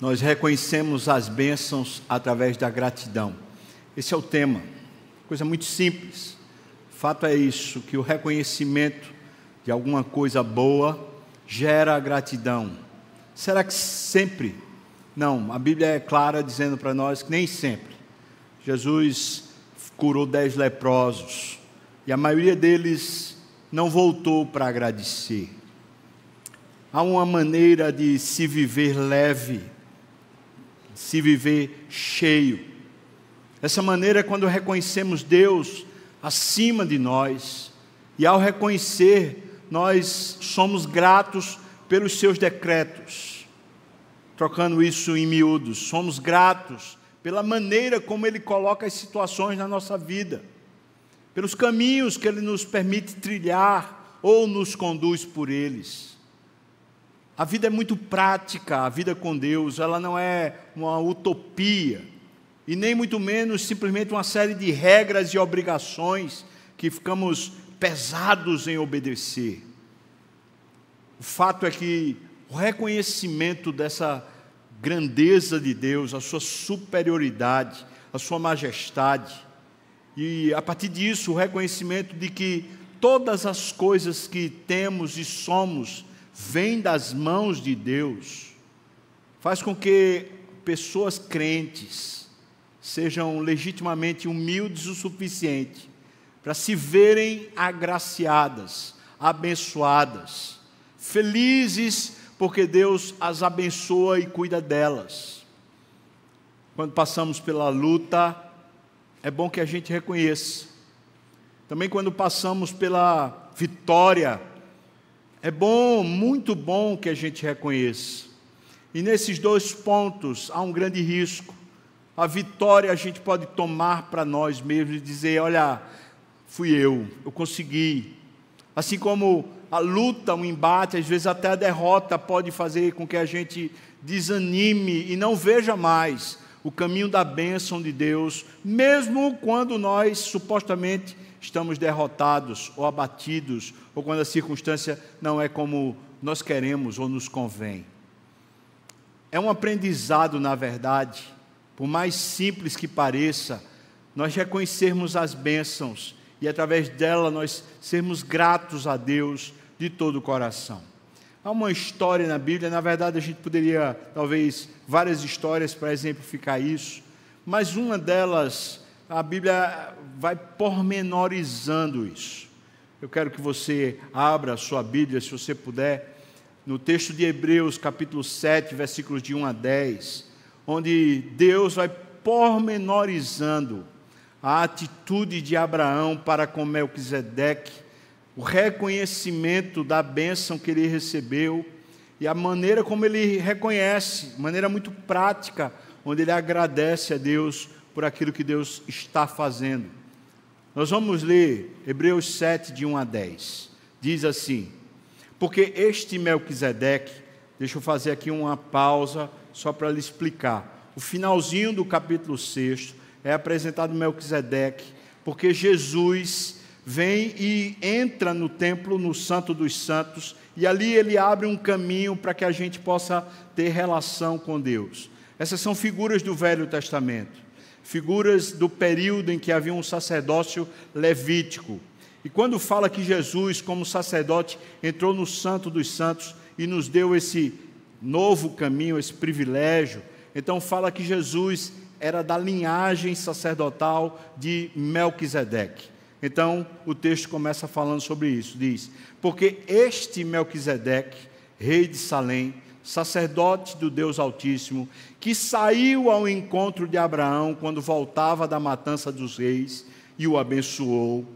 nós reconhecemos as bênçãos através da gratidão. Esse é o tema. Coisa muito simples. O fato é isso, que o reconhecimento de alguma coisa boa gera gratidão. Será que sempre? Não, a Bíblia é clara dizendo para nós que nem sempre. Jesus curou dez leprosos e a maioria deles não voltou para agradecer. Há uma maneira de se viver leve, se viver cheio. Essa maneira é quando reconhecemos Deus acima de nós, e ao reconhecer, nós somos gratos pelos seus decretos. Trocando isso em miúdos, somos gratos pela maneira como Ele coloca as situações na nossa vida, pelos caminhos que Ele nos permite trilhar ou nos conduz por eles. A vida é muito prática, a vida com Deus, ela não é uma utopia, e nem muito menos simplesmente uma série de regras e obrigações que ficamos pesados em obedecer. O fato é que o reconhecimento dessa grandeza de Deus, a sua superioridade, a sua majestade, e a partir disso o reconhecimento de que todas as coisas que temos e somos vem das mãos de Deus, faz com que pessoas crentes sejam legitimamente humildes o suficiente para se verem agraciadas, abençoadas, felizes porque Deus as abençoa e cuida delas. Quando passamos pela luta, é bom que a gente reconheça. Também quando passamos pela vitória, é bom, muito bom que a gente reconheça. E nesses dois pontos há um grande risco. A vitória a gente pode tomar para nós mesmos e dizer: olha, fui eu, eu consegui. Assim como a luta, o embate, às vezes até a derrota pode fazer com que a gente desanime e não veja mais o caminho da bênção de Deus, mesmo quando nós supostamente estamos derrotados ou abatidos, ou quando a circunstância não é como nós queremos ou nos convém. É um aprendizado, na verdade, por mais simples que pareça, nós reconhecermos as bênçãos e através dela nós sermos gratos a Deus de todo o coração. Há uma história na Bíblia, na verdade a gente poderia, talvez, várias histórias para exemplificar isso, mas uma delas a Bíblia vai pormenorizando isso. Eu quero que você abra a sua Bíblia, se você puder, no texto de Hebreus, capítulo 7, versículos de 1 a 10, onde Deus vai pormenorizando a atitude de Abraão para com Melquisedeque, o reconhecimento da bênção que ele recebeu e a maneira como ele reconhece, maneira muito prática, onde ele agradece a Deus por aquilo que Deus está fazendo. Nós vamos ler Hebreus 7, de 1 a 10. Diz assim: Porque este Melquisedeque, deixa eu fazer aqui uma pausa só para lhe explicar. O finalzinho do capítulo 6 é apresentado Melquisedeque, porque Jesus vem e entra no templo, no Santo dos Santos, e ali ele abre um caminho para que a gente possa ter relação com Deus. Essas são figuras do Velho Testamento figuras do período em que havia um sacerdócio levítico. E quando fala que Jesus, como sacerdote, entrou no Santo dos Santos e nos deu esse novo caminho, esse privilégio, então fala que Jesus era da linhagem sacerdotal de Melquisedeque. Então o texto começa falando sobre isso, diz: "Porque este Melquisedeque, rei de Salém, sacerdote do Deus Altíssimo, que saiu ao encontro de Abraão quando voltava da matança dos reis e o abençoou,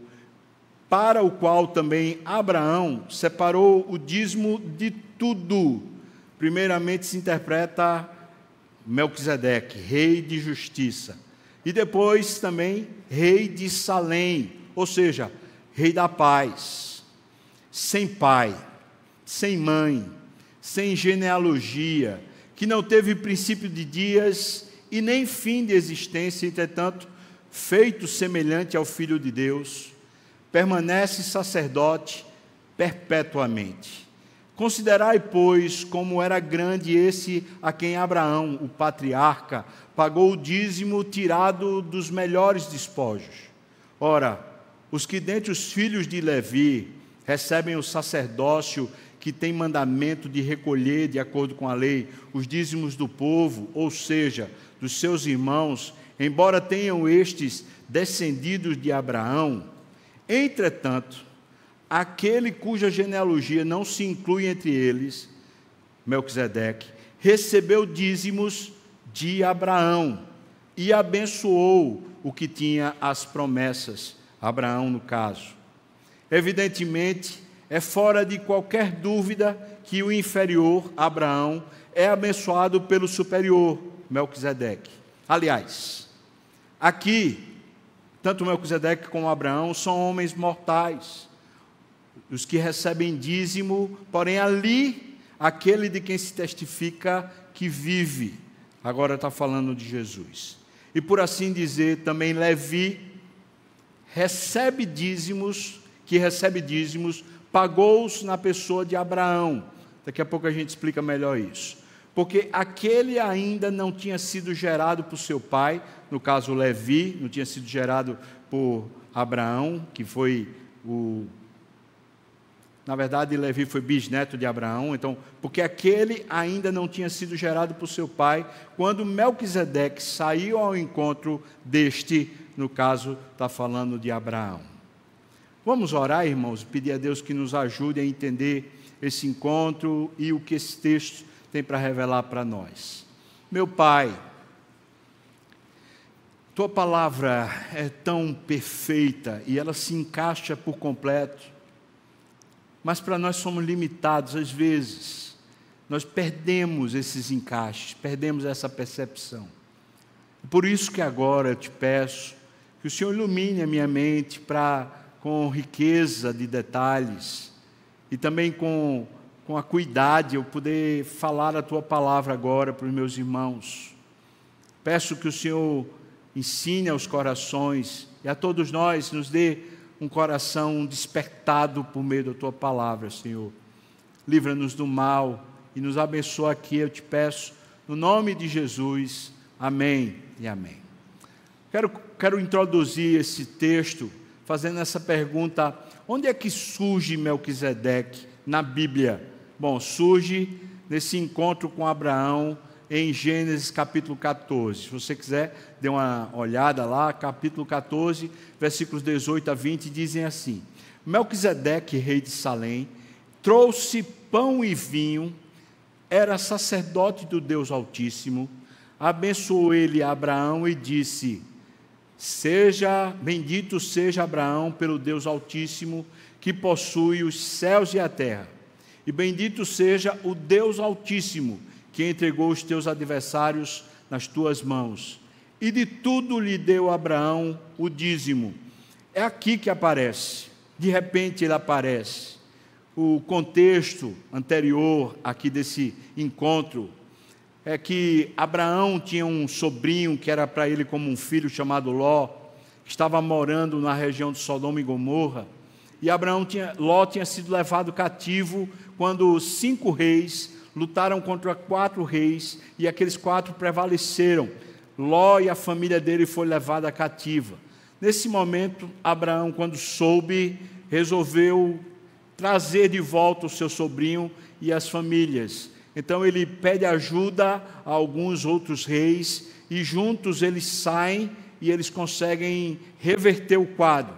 para o qual também Abraão separou o dízimo de tudo. Primeiramente se interpreta Melquisedeque, rei de justiça, e depois também rei de Salém, ou seja, rei da paz, sem pai, sem mãe, sem genealogia, que não teve princípio de dias e nem fim de existência, entretanto, feito semelhante ao Filho de Deus, permanece sacerdote perpetuamente. Considerai, pois, como era grande esse a quem Abraão, o patriarca, pagou o dízimo tirado dos melhores despojos. Ora, os que dentre os filhos de Levi recebem o sacerdócio que tem mandamento de recolher, de acordo com a lei, os dízimos do povo, ou seja, dos seus irmãos, embora tenham estes descendidos de Abraão, entretanto, aquele cuja genealogia não se inclui entre eles, Melquisedeque, recebeu dízimos de Abraão e abençoou o que tinha as promessas, Abraão no caso. Evidentemente, é fora de qualquer dúvida que o inferior, Abraão, é abençoado pelo superior, Melquisedeque. Aliás, aqui, tanto Melquisedeque como Abraão são homens mortais, os que recebem dízimo, porém ali, aquele de quem se testifica que vive. Agora está falando de Jesus. E por assim dizer, também Levi recebe dízimos, que recebe dízimos, pagou-os na pessoa de Abraão. Daqui a pouco a gente explica melhor isso. Porque aquele ainda não tinha sido gerado por seu pai, no caso Levi, não tinha sido gerado por Abraão, que foi o na verdade, Levi foi bisneto de Abraão, então, porque aquele ainda não tinha sido gerado por seu pai, quando Melquisedeque saiu ao encontro deste, no caso, está falando de Abraão. Vamos orar, irmãos, pedir a Deus que nos ajude a entender esse encontro e o que esse texto tem para revelar para nós. Meu Pai, tua palavra é tão perfeita e ela se encaixa por completo mas para nós somos limitados às vezes. Nós perdemos esses encaixes, perdemos essa percepção. Por isso que agora eu te peço que o Senhor ilumine a minha mente para com riqueza de detalhes e também com com a cuidade eu poder falar a tua palavra agora para os meus irmãos. Peço que o Senhor ensine aos corações e a todos nós nos dê um coração despertado por meio da tua palavra, Senhor. Livra-nos do mal e nos abençoa aqui, eu te peço, no nome de Jesus. Amém e amém. Quero, quero introduzir esse texto fazendo essa pergunta: onde é que surge Melquisedeque na Bíblia? Bom, surge nesse encontro com Abraão em Gênesis capítulo 14. Se você quiser, dê uma olhada lá, capítulo 14, versículos 18 a 20, dizem assim: Melquisedeque, rei de Salém, trouxe pão e vinho, era sacerdote do Deus Altíssimo, abençoou ele Abraão e disse: Seja bendito seja Abraão pelo Deus Altíssimo, que possui os céus e a terra. E bendito seja o Deus Altíssimo, que entregou os teus adversários nas tuas mãos. E de tudo lhe deu Abraão o dízimo. É aqui que aparece, de repente ele aparece. O contexto anterior aqui desse encontro é que Abraão tinha um sobrinho que era para ele como um filho chamado Ló, que estava morando na região de Sodoma e Gomorra. E Abraão tinha, Ló tinha sido levado cativo quando cinco reis lutaram contra quatro reis e aqueles quatro prevaleceram. Ló e a família dele foi levada cativa. Nesse momento, Abraão, quando soube, resolveu trazer de volta o seu sobrinho e as famílias. Então ele pede ajuda a alguns outros reis e juntos eles saem e eles conseguem reverter o quadro.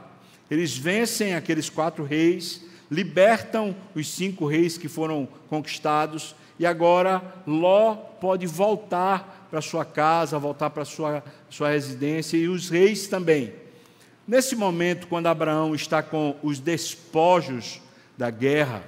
Eles vencem aqueles quatro reis, libertam os cinco reis que foram conquistados e agora Ló pode voltar para sua casa, voltar para sua, sua residência, e os reis também. Nesse momento, quando Abraão está com os despojos da guerra,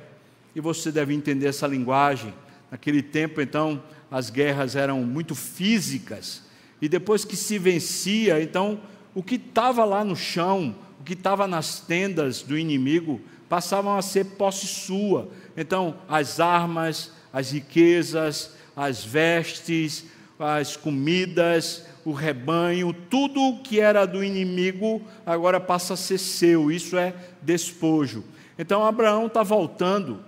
e você deve entender essa linguagem, naquele tempo, então, as guerras eram muito físicas, e depois que se vencia, então, o que estava lá no chão, o que estava nas tendas do inimigo, passavam a ser posse sua. Então, as armas, as riquezas, as vestes, as comidas, o rebanho, tudo que era do inimigo agora passa a ser seu, isso é despojo. Então Abraão está voltando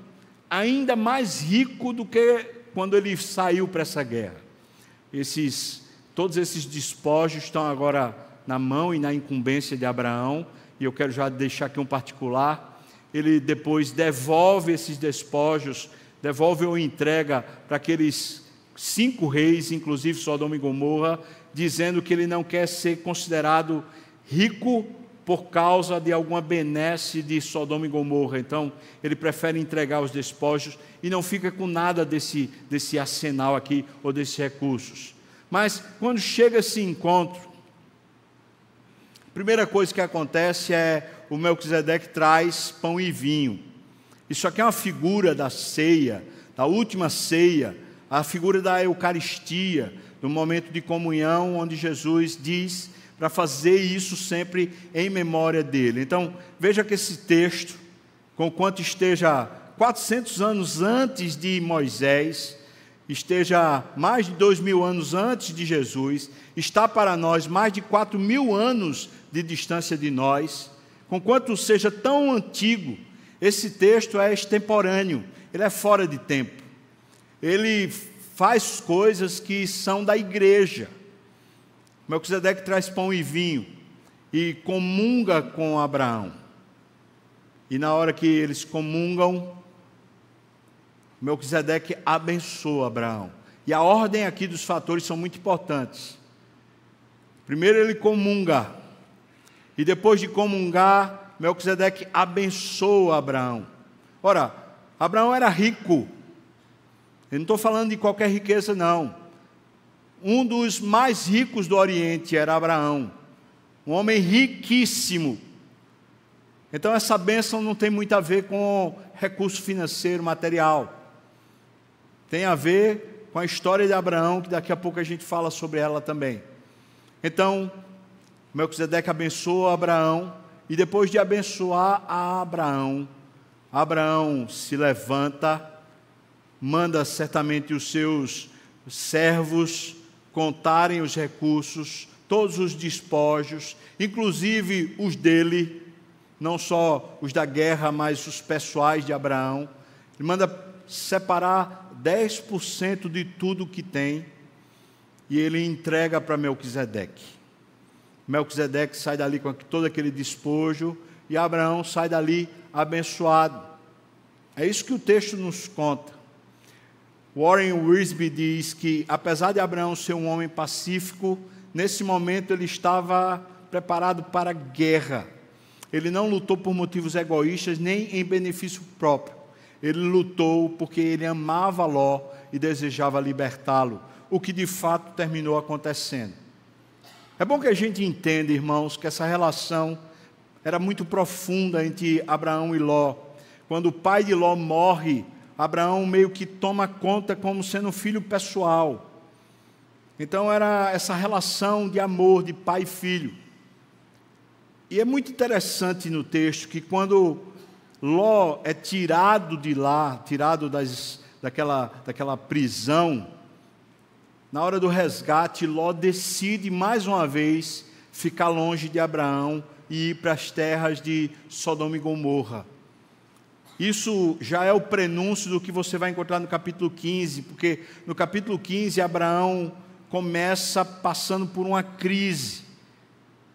ainda mais rico do que quando ele saiu para essa guerra. Esses, todos esses despojos estão agora na mão e na incumbência de Abraão, e eu quero já deixar aqui um particular. Ele depois devolve esses despojos, devolve ou entrega para aqueles cinco reis, inclusive Sodoma e Gomorra, dizendo que ele não quer ser considerado rico por causa de alguma benesse de Sodoma e Gomorra. Então, ele prefere entregar os despojos e não fica com nada desse, desse arsenal aqui ou desses recursos. Mas, quando chega esse encontro, a primeira coisa que acontece é o Melquisedeque traz pão e vinho. Isso aqui é uma figura da ceia, da última ceia, a figura da Eucaristia, do momento de comunhão, onde Jesus diz para fazer isso sempre em memória dele. Então, veja que esse texto, com quanto esteja 400 anos antes de Moisés, esteja mais de dois mil anos antes de Jesus, está para nós mais de quatro mil anos de distância de nós, com quanto seja tão antigo, esse texto é extemporâneo, ele é fora de tempo. Ele faz coisas que são da igreja Melquisedeque traz pão e vinho e comunga com Abraão. E na hora que eles comungam, Melquisedeque abençoa Abraão. E a ordem aqui dos fatores são muito importantes. Primeiro ele comunga. E depois de comungar, Melquisedeque abençoa Abraão. Ora, Abraão era rico. Eu não estou falando de qualquer riqueza, não um dos mais ricos do Oriente era Abraão, um homem riquíssimo. Então, essa bênção não tem muito a ver com recurso financeiro, material. Tem a ver com a história de Abraão, que daqui a pouco a gente fala sobre ela também. Então, Melquisedeque abençoa Abraão, e depois de abençoar a Abraão, Abraão se levanta, manda certamente os seus servos contarem os recursos, todos os despojos, inclusive os dele, não só os da guerra, mas os pessoais de Abraão. Ele manda separar 10% de tudo que tem e ele entrega para Melquisedeque. Melquisedeque sai dali com todo aquele despojo e Abraão sai dali abençoado. É isso que o texto nos conta. Warren Wiersbe diz que, apesar de Abraão ser um homem pacífico, nesse momento ele estava preparado para guerra. Ele não lutou por motivos egoístas nem em benefício próprio. Ele lutou porque ele amava Ló e desejava libertá-lo, o que de fato terminou acontecendo. É bom que a gente entenda, irmãos, que essa relação era muito profunda entre Abraão e Ló. Quando o pai de Ló morre, Abraão meio que toma conta como sendo um filho pessoal. Então era essa relação de amor de pai e filho. E é muito interessante no texto que quando Ló é tirado de lá, tirado das, daquela, daquela prisão, na hora do resgate, Ló decide mais uma vez ficar longe de Abraão e ir para as terras de Sodoma e Gomorra. Isso já é o prenúncio do que você vai encontrar no capítulo 15, porque no capítulo 15 Abraão começa passando por uma crise.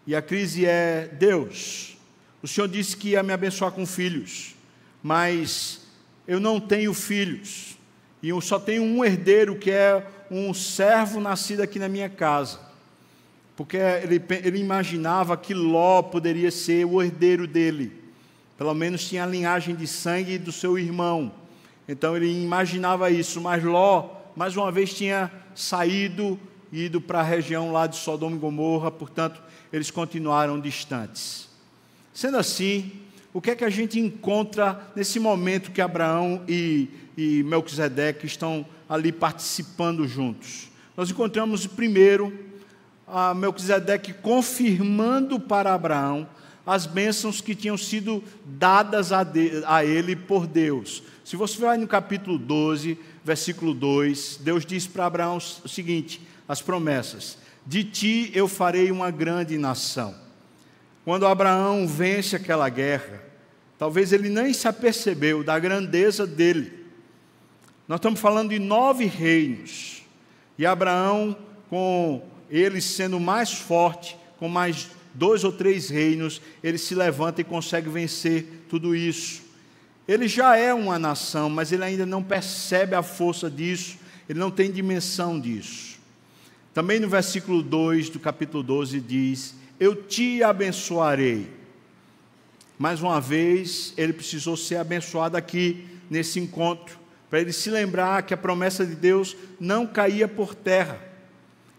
E a crise é: Deus, o Senhor disse que ia me abençoar com filhos, mas eu não tenho filhos, e eu só tenho um herdeiro que é um servo nascido aqui na minha casa. Porque ele, ele imaginava que Ló poderia ser o herdeiro dele. Pelo menos tinha a linhagem de sangue do seu irmão. Então ele imaginava isso, mas Ló, mais uma vez, tinha saído e ido para a região lá de Sodoma e Gomorra, portanto, eles continuaram distantes. Sendo assim, o que é que a gente encontra nesse momento que Abraão e, e Melquisedeque estão ali participando juntos? Nós encontramos primeiro a Melquisedeque confirmando para Abraão as bênçãos que tinham sido dadas a, de, a ele por Deus. Se você vai no capítulo 12, versículo 2, Deus diz para Abraão o seguinte: as promessas: De ti eu farei uma grande nação. Quando Abraão vence aquela guerra, talvez ele nem se apercebeu da grandeza dele, Nós estamos falando de nove reinos. E Abraão, com ele sendo mais forte, com mais dois ou três reinos, ele se levanta e consegue vencer tudo isso. Ele já é uma nação, mas ele ainda não percebe a força disso, ele não tem dimensão disso. Também no versículo 2 do capítulo 12 diz: Eu te abençoarei. Mais uma vez, ele precisou ser abençoado aqui nesse encontro, para ele se lembrar que a promessa de Deus não caía por terra.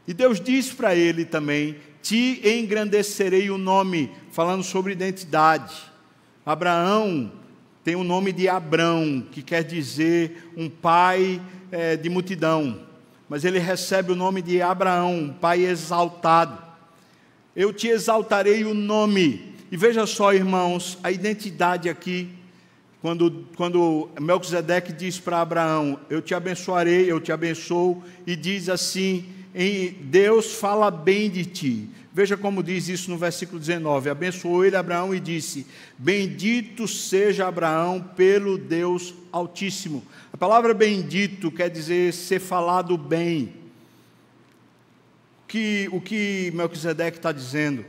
E Deus disse para ele também: Te engrandecerei o nome, falando sobre identidade. Abraão tem o nome de Abrão, que quer dizer um pai é, de multidão, mas ele recebe o nome de Abraão, um pai exaltado. Eu te exaltarei o nome. E veja só, irmãos, a identidade aqui, quando, quando Melquisedeque diz para Abraão: Eu te abençoarei, eu te abençoo, e diz assim: Deus fala bem de ti. Veja como diz isso no versículo 19: Abençoou ele Abraão e disse: Bendito seja Abraão pelo Deus Altíssimo. A palavra bendito quer dizer ser falado bem. Que, o que Melquisedeque está dizendo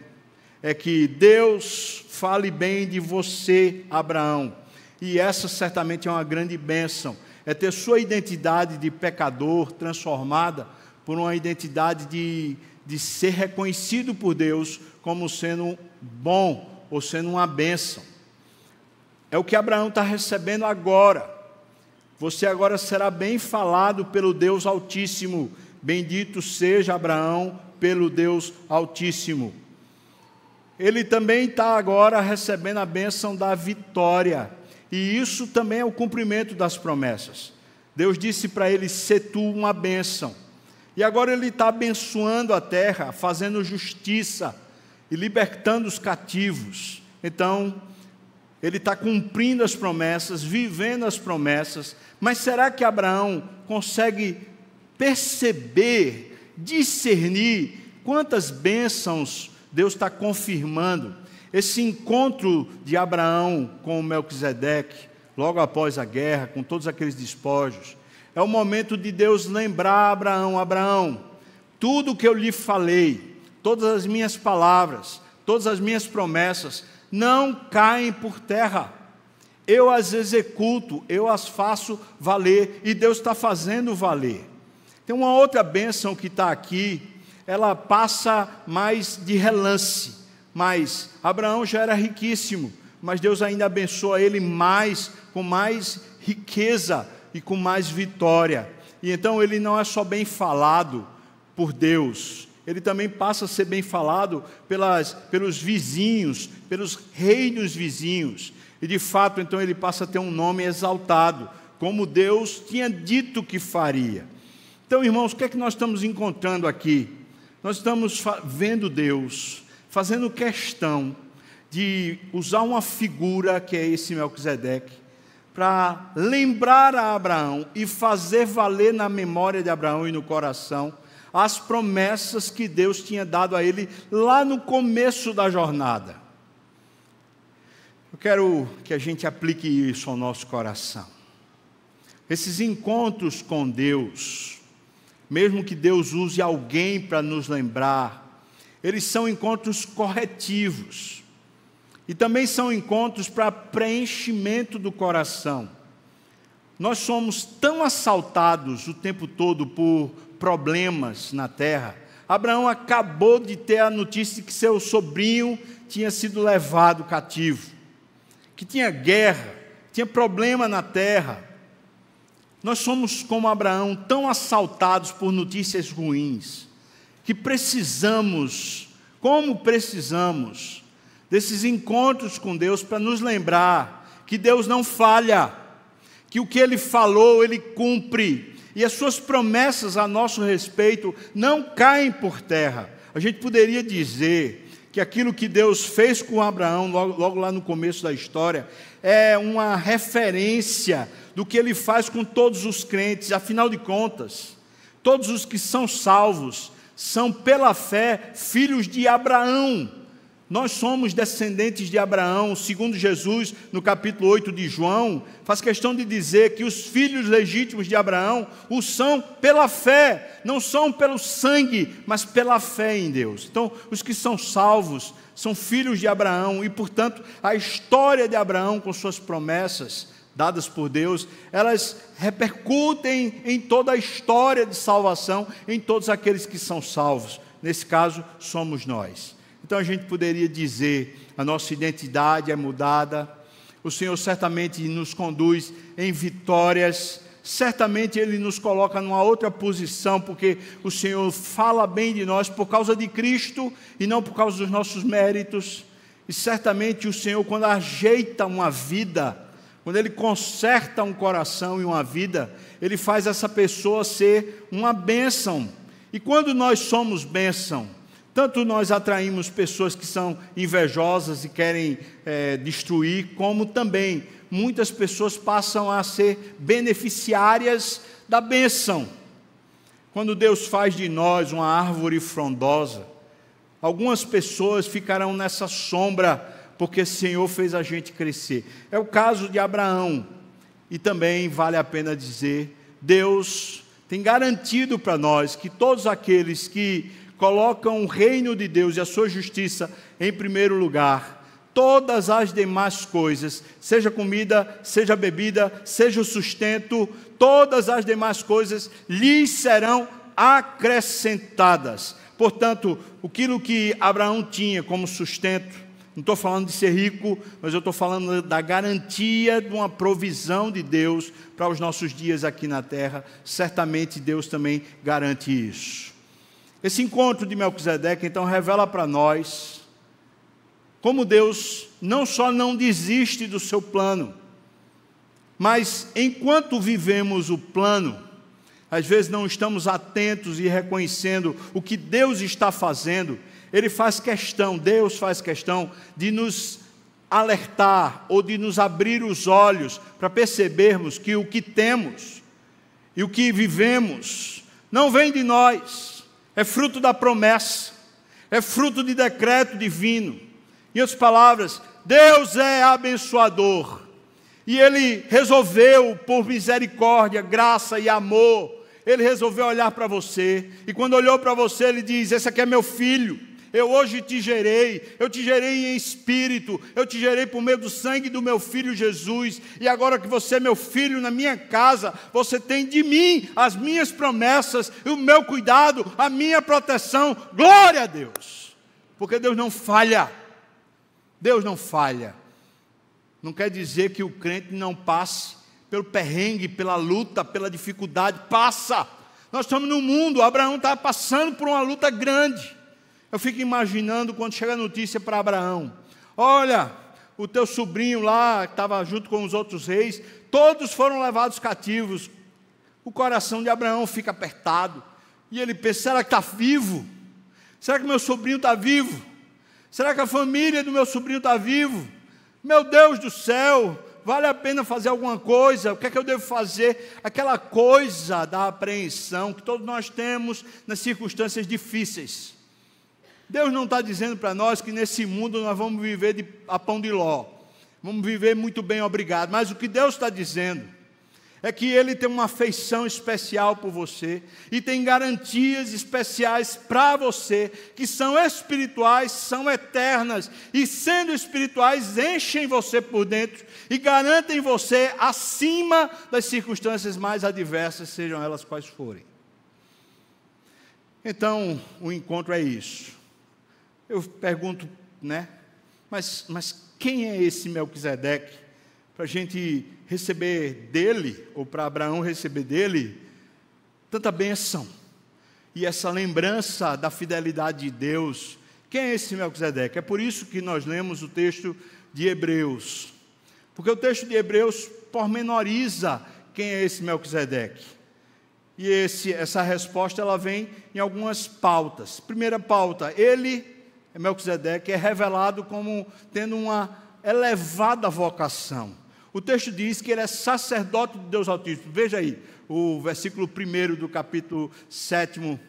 é que Deus fale bem de você, Abraão. E essa certamente é uma grande bênção. É ter sua identidade de pecador transformada por uma identidade de, de ser reconhecido por Deus como sendo bom ou sendo uma bênção. É o que Abraão está recebendo agora. Você agora será bem falado pelo Deus Altíssimo. Bendito seja Abraão pelo Deus Altíssimo ele também está agora recebendo a bênção da vitória. E isso também é o cumprimento das promessas. Deus disse para ele: ser tu uma bênção. E agora ele está abençoando a terra, fazendo justiça e libertando os cativos. Então, ele está cumprindo as promessas, vivendo as promessas. Mas será que Abraão consegue perceber, discernir quantas bênçãos Deus está confirmando esse encontro de Abraão com Melquisedeque, logo após a guerra, com todos aqueles despojos. É o momento de Deus lembrar Abraão: Abraão, tudo que eu lhe falei, todas as minhas palavras, todas as minhas promessas, não caem por terra. Eu as executo, eu as faço valer, e Deus está fazendo valer. Tem uma outra bênção que está aqui, ela passa mais de relance. Mas Abraão já era riquíssimo, mas Deus ainda abençoa ele mais, com mais riqueza e com mais vitória. E então ele não é só bem falado por Deus, ele também passa a ser bem falado pelas, pelos vizinhos, pelos reinos vizinhos. E de fato, então, ele passa a ter um nome exaltado, como Deus tinha dito que faria. Então, irmãos, o que é que nós estamos encontrando aqui? Nós estamos vendo Deus fazendo questão de usar uma figura que é esse Melquisedeque para lembrar a Abraão e fazer valer na memória de Abraão e no coração as promessas que Deus tinha dado a ele lá no começo da jornada. Eu quero que a gente aplique isso ao nosso coração. Esses encontros com Deus, mesmo que Deus use alguém para nos lembrar, eles são encontros corretivos. E também são encontros para preenchimento do coração. Nós somos tão assaltados o tempo todo por problemas na terra. Abraão acabou de ter a notícia de que seu sobrinho tinha sido levado cativo, que tinha guerra, tinha problema na terra. Nós somos como Abraão, tão assaltados por notícias ruins, que precisamos, como precisamos, desses encontros com Deus para nos lembrar que Deus não falha, que o que Ele falou, Ele cumpre, e as Suas promessas a nosso respeito não caem por terra. A gente poderia dizer que aquilo que Deus fez com Abraão, logo, logo lá no começo da história, é uma referência do que ele faz com todos os crentes, afinal de contas, todos os que são salvos são, pela fé, filhos de Abraão. Nós somos descendentes de Abraão, segundo Jesus, no capítulo 8 de João, faz questão de dizer que os filhos legítimos de Abraão o são pela fé, não são pelo sangue, mas pela fé em Deus. Então, os que são salvos são filhos de Abraão e, portanto, a história de Abraão com suas promessas dadas por Deus, elas repercutem em toda a história de salvação, em todos aqueles que são salvos. Nesse caso, somos nós. Então a gente poderia dizer: a nossa identidade é mudada, o Senhor certamente nos conduz em vitórias, certamente Ele nos coloca numa outra posição, porque o Senhor fala bem de nós por causa de Cristo e não por causa dos nossos méritos. E certamente o Senhor, quando ajeita uma vida, quando Ele conserta um coração e uma vida, Ele faz essa pessoa ser uma bênção. E quando nós somos bênção, tanto nós atraímos pessoas que são invejosas e querem é, destruir, como também muitas pessoas passam a ser beneficiárias da bênção. Quando Deus faz de nós uma árvore frondosa, algumas pessoas ficarão nessa sombra, porque o Senhor fez a gente crescer. É o caso de Abraão. E também vale a pena dizer: Deus tem garantido para nós que todos aqueles que colocam o reino de Deus e a sua justiça em primeiro lugar, todas as demais coisas, seja comida, seja bebida, seja o sustento, todas as demais coisas lhes serão acrescentadas. Portanto, aquilo que Abraão tinha como sustento, não estou falando de ser rico, mas eu estou falando da garantia de uma provisão de Deus para os nossos dias aqui na terra. Certamente Deus também garante isso. Esse encontro de Melquisedeque então revela para nós como Deus não só não desiste do seu plano, mas enquanto vivemos o plano, às vezes não estamos atentos e reconhecendo o que Deus está fazendo, Ele faz questão, Deus faz questão de nos alertar ou de nos abrir os olhos para percebermos que o que temos e o que vivemos não vem de nós, é fruto da promessa, é fruto de decreto divino. Em outras palavras, Deus é abençoador. E Ele resolveu, por misericórdia, graça e amor, Ele resolveu olhar para você. E quando olhou para você, Ele diz: Esse aqui é meu filho. Eu hoje te gerei, eu te gerei em espírito, eu te gerei por meio do sangue do meu filho Jesus, e agora que você é meu filho na minha casa, você tem de mim as minhas promessas, o meu cuidado, a minha proteção. Glória a Deus, porque Deus não falha, Deus não falha. Não quer dizer que o crente não passe pelo perrengue, pela luta, pela dificuldade, passa. Nós estamos no mundo, Abraão está passando por uma luta grande. Eu fico imaginando quando chega a notícia para Abraão: olha, o teu sobrinho lá, que estava junto com os outros reis, todos foram levados cativos. O coração de Abraão fica apertado. E ele pensa: será que está vivo? Será que meu sobrinho está vivo? Será que a família do meu sobrinho está vivo? Meu Deus do céu, vale a pena fazer alguma coisa? O que é que eu devo fazer? Aquela coisa da apreensão que todos nós temos nas circunstâncias difíceis. Deus não está dizendo para nós que nesse mundo nós vamos viver de, a pão de ló, vamos viver muito bem, obrigado. Mas o que Deus está dizendo é que Ele tem uma afeição especial por você e tem garantias especiais para você, que são espirituais, são eternas, e sendo espirituais, enchem você por dentro e garantem você acima das circunstâncias mais adversas, sejam elas quais forem. Então, o encontro é isso. Eu pergunto, né? Mas, mas quem é esse Melquisedeque? Para a gente receber dele, ou para Abraão receber dele, tanta bênção. E essa lembrança da fidelidade de Deus. Quem é esse Melquisedeque? É por isso que nós lemos o texto de Hebreus. Porque o texto de Hebreus pormenoriza quem é esse Melquisedeque. E esse, essa resposta ela vem em algumas pautas. Primeira pauta, ele Melquisedeque é revelado como tendo uma elevada vocação. O texto diz que ele é sacerdote de Deus Altíssimo. Veja aí, o versículo 1 do capítulo 7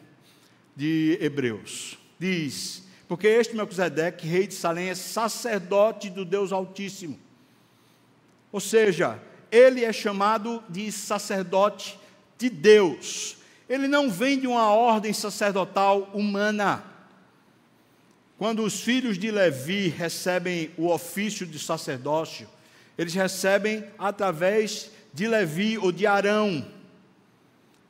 de Hebreus. Diz: Porque este Melquisedeque, rei de Salém, é sacerdote do Deus Altíssimo. Ou seja, ele é chamado de sacerdote de Deus. Ele não vem de uma ordem sacerdotal humana. Quando os filhos de Levi recebem o ofício de sacerdócio, eles recebem através de Levi ou de Arão.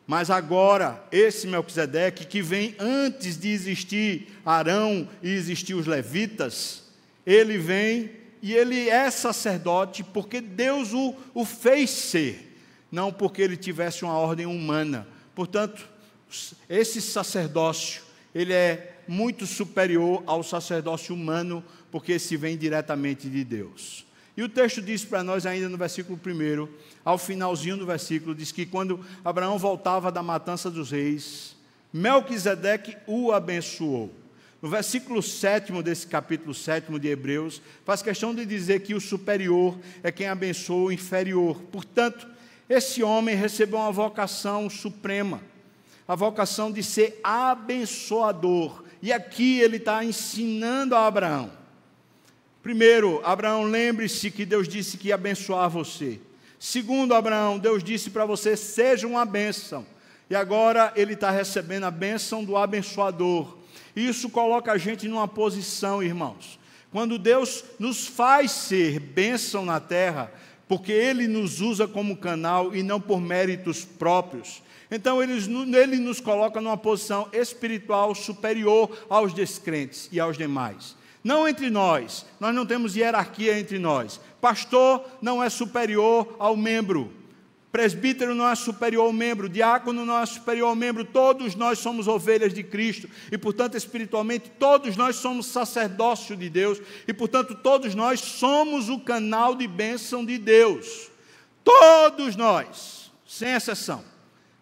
Mas agora, esse Melquisedeque, que vem antes de existir Arão e existir os levitas, ele vem e ele é sacerdote porque Deus o, o fez ser, não porque ele tivesse uma ordem humana. Portanto, esse sacerdócio, ele é muito superior ao sacerdócio humano, porque se vem diretamente de Deus. E o texto diz para nós, ainda no versículo 1, ao finalzinho do versículo, diz que quando Abraão voltava da matança dos reis, Melquisedeque o abençoou. No versículo 7 desse capítulo 7 de Hebreus, faz questão de dizer que o superior é quem abençoa o inferior. Portanto, esse homem recebeu uma vocação suprema, a vocação de ser abençoador. E aqui ele está ensinando a Abraão. Primeiro, Abraão, lembre-se que Deus disse que ia abençoar você. Segundo, Abraão, Deus disse para você: seja uma bênção. E agora ele está recebendo a bênção do abençoador. Isso coloca a gente numa posição, irmãos. Quando Deus nos faz ser bênção na terra, porque Ele nos usa como canal e não por méritos próprios. Então ele, ele nos coloca numa posição espiritual superior aos descrentes e aos demais. Não entre nós, nós não temos hierarquia entre nós. Pastor não é superior ao membro. Presbítero não é superior ao membro, diácono não é superior ao membro, todos nós somos ovelhas de Cristo e, portanto, espiritualmente, todos nós somos sacerdócio de Deus e, portanto, todos nós somos o canal de bênção de Deus. Todos nós, sem exceção.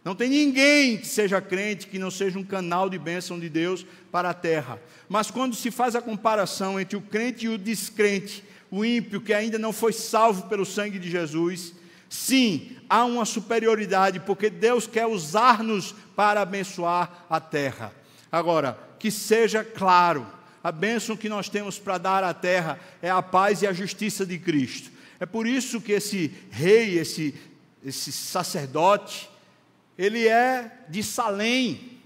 Não tem ninguém que seja crente que não seja um canal de bênção de Deus para a terra. Mas quando se faz a comparação entre o crente e o descrente, o ímpio que ainda não foi salvo pelo sangue de Jesus, Sim, há uma superioridade, porque Deus quer usar-nos para abençoar a terra. Agora, que seja claro, a bênção que nós temos para dar à terra é a paz e a justiça de Cristo. É por isso que esse rei, esse, esse sacerdote, ele é de Salém,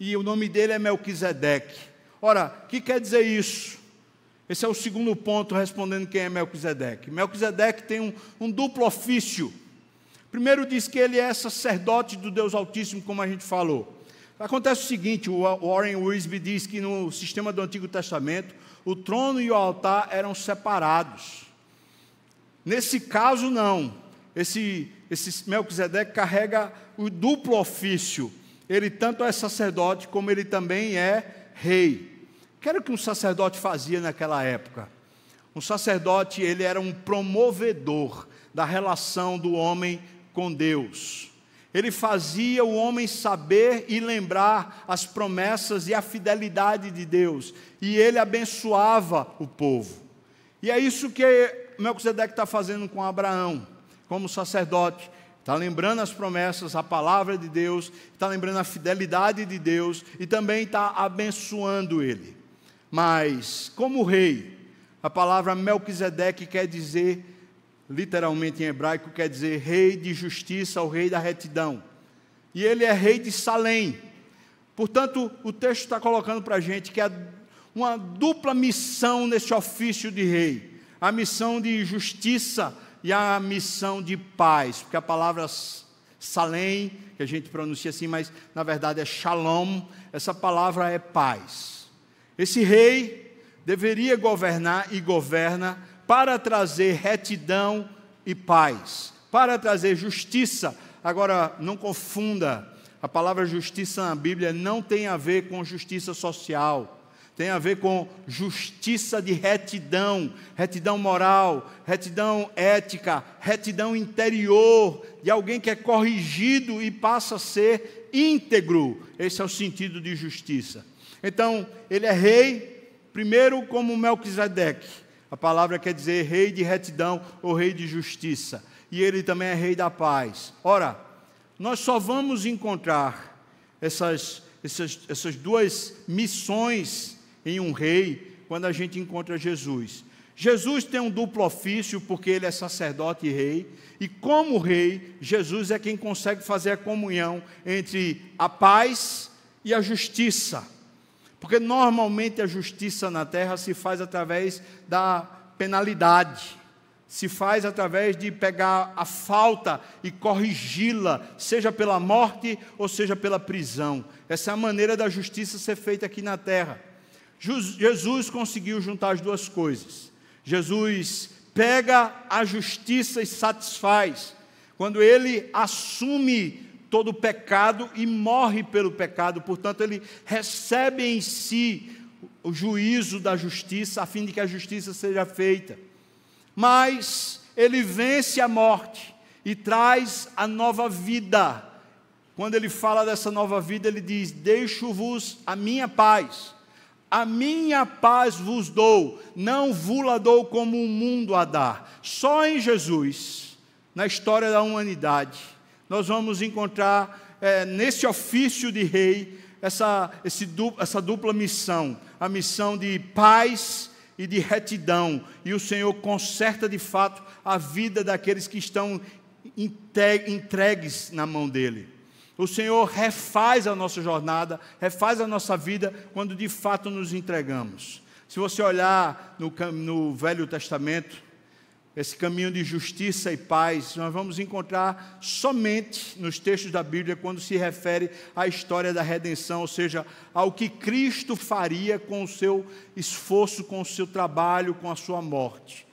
e o nome dele é Melquisedeque. Ora, o que quer dizer isso? Esse é o segundo ponto respondendo quem é Melquisedeque. Melquisedeque tem um, um duplo ofício. Primeiro diz que ele é sacerdote do Deus Altíssimo, como a gente falou. Acontece o seguinte, o Warren Wisby diz que no sistema do Antigo Testamento, o trono e o altar eram separados. Nesse caso, não. Esse, esse Melquisedeque carrega o duplo ofício. Ele tanto é sacerdote, como ele também é rei. Que era que um sacerdote fazia naquela época? Um sacerdote, ele era um promovedor da relação do homem com Deus. Ele fazia o homem saber e lembrar as promessas e a fidelidade de Deus. E ele abençoava o povo. E é isso que Melquisedeque está fazendo com Abraão, como sacerdote. Está lembrando as promessas, a palavra de Deus, está lembrando a fidelidade de Deus e também está abençoando ele. Mas, como rei, a palavra Melquisedeque quer dizer, literalmente em hebraico, quer dizer rei de justiça, ou rei da retidão. E ele é rei de Salém. Portanto, o texto está colocando para a gente que há uma dupla missão nesse ofício de rei: a missão de justiça e a missão de paz, porque a palavra Salém, que a gente pronuncia assim, mas na verdade é Shalom, essa palavra é paz. Esse rei deveria governar e governa para trazer retidão e paz, para trazer justiça. Agora, não confunda, a palavra justiça na Bíblia não tem a ver com justiça social, tem a ver com justiça de retidão, retidão moral, retidão ética, retidão interior, de alguém que é corrigido e passa a ser íntegro. Esse é o sentido de justiça. Então, ele é rei, primeiro como Melquisedeque. A palavra quer dizer rei de retidão ou rei de justiça. E ele também é rei da paz. Ora, nós só vamos encontrar essas, essas, essas duas missões em um rei quando a gente encontra Jesus. Jesus tem um duplo ofício porque ele é sacerdote e rei, e como rei, Jesus é quem consegue fazer a comunhão entre a paz e a justiça. Porque normalmente a justiça na terra se faz através da penalidade, se faz através de pegar a falta e corrigi-la, seja pela morte ou seja pela prisão. Essa é a maneira da justiça ser feita aqui na terra. Jesus conseguiu juntar as duas coisas. Jesus pega a justiça e satisfaz. Quando ele assume todo o pecado e morre pelo pecado, portanto, ele recebe em si o juízo da justiça, a fim de que a justiça seja feita. Mas ele vence a morte e traz a nova vida. Quando ele fala dessa nova vida, ele diz: Deixo-vos a minha paz, a minha paz vos dou, não vos dou como o mundo a dar. Só em Jesus, na história da humanidade, nós vamos encontrar é, nesse ofício de rei essa, essa dupla missão: a missão de paz e de retidão, e o Senhor conserta de fato a vida daqueles que estão entregues na mão dEle. O Senhor refaz a nossa jornada, refaz a nossa vida quando de fato nos entregamos. Se você olhar no, no Velho Testamento, esse caminho de justiça e paz, nós vamos encontrar somente nos textos da Bíblia quando se refere à história da redenção, ou seja, ao que Cristo faria com o seu esforço, com o seu trabalho, com a sua morte.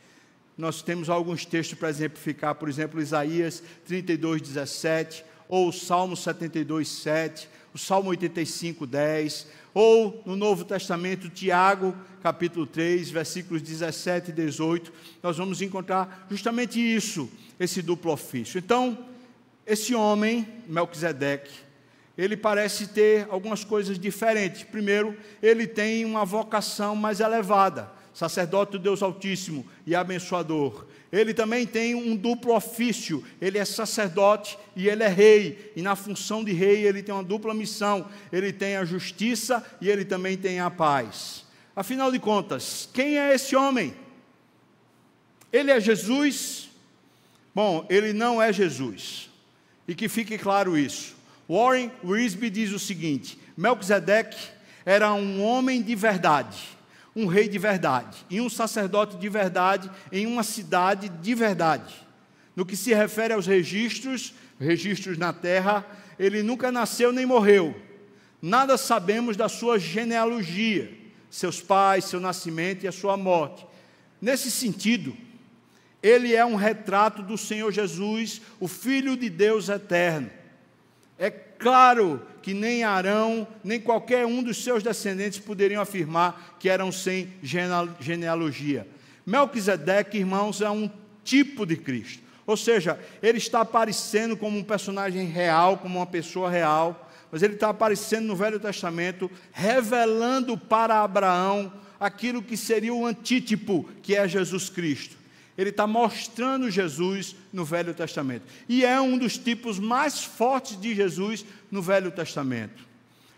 Nós temos alguns textos para exemplificar, por exemplo, Isaías 32, 17, ou o Salmo 72, 7, o Salmo 85, 10, ou no Novo Testamento, Tiago, capítulo 3, versículos 17 e 18, nós vamos encontrar justamente isso, esse duplo ofício. Então, esse homem, Melquisedeque, ele parece ter algumas coisas diferentes. Primeiro, ele tem uma vocação mais elevada, sacerdote do Deus Altíssimo e abençoador ele também tem um duplo ofício. Ele é sacerdote e ele é rei. E na função de rei, ele tem uma dupla missão. Ele tem a justiça e ele também tem a paz. Afinal de contas, quem é esse homem? Ele é Jesus? Bom, ele não é Jesus. E que fique claro isso. Warren Wisby diz o seguinte: Melquisedeque era um homem de verdade um rei de verdade e um sacerdote de verdade em uma cidade de verdade. No que se refere aos registros, registros na terra, ele nunca nasceu nem morreu. Nada sabemos da sua genealogia, seus pais, seu nascimento e a sua morte. Nesse sentido, ele é um retrato do Senhor Jesus, o Filho de Deus eterno. É claro que nem Arão, nem qualquer um dos seus descendentes poderiam afirmar que eram sem genealogia. Melquisedeque, irmãos, é um tipo de Cristo. Ou seja, ele está aparecendo como um personagem real, como uma pessoa real, mas ele está aparecendo no Velho Testamento, revelando para Abraão aquilo que seria o antítipo, que é Jesus Cristo. Ele está mostrando Jesus no Velho Testamento. E é um dos tipos mais fortes de Jesus no Velho Testamento.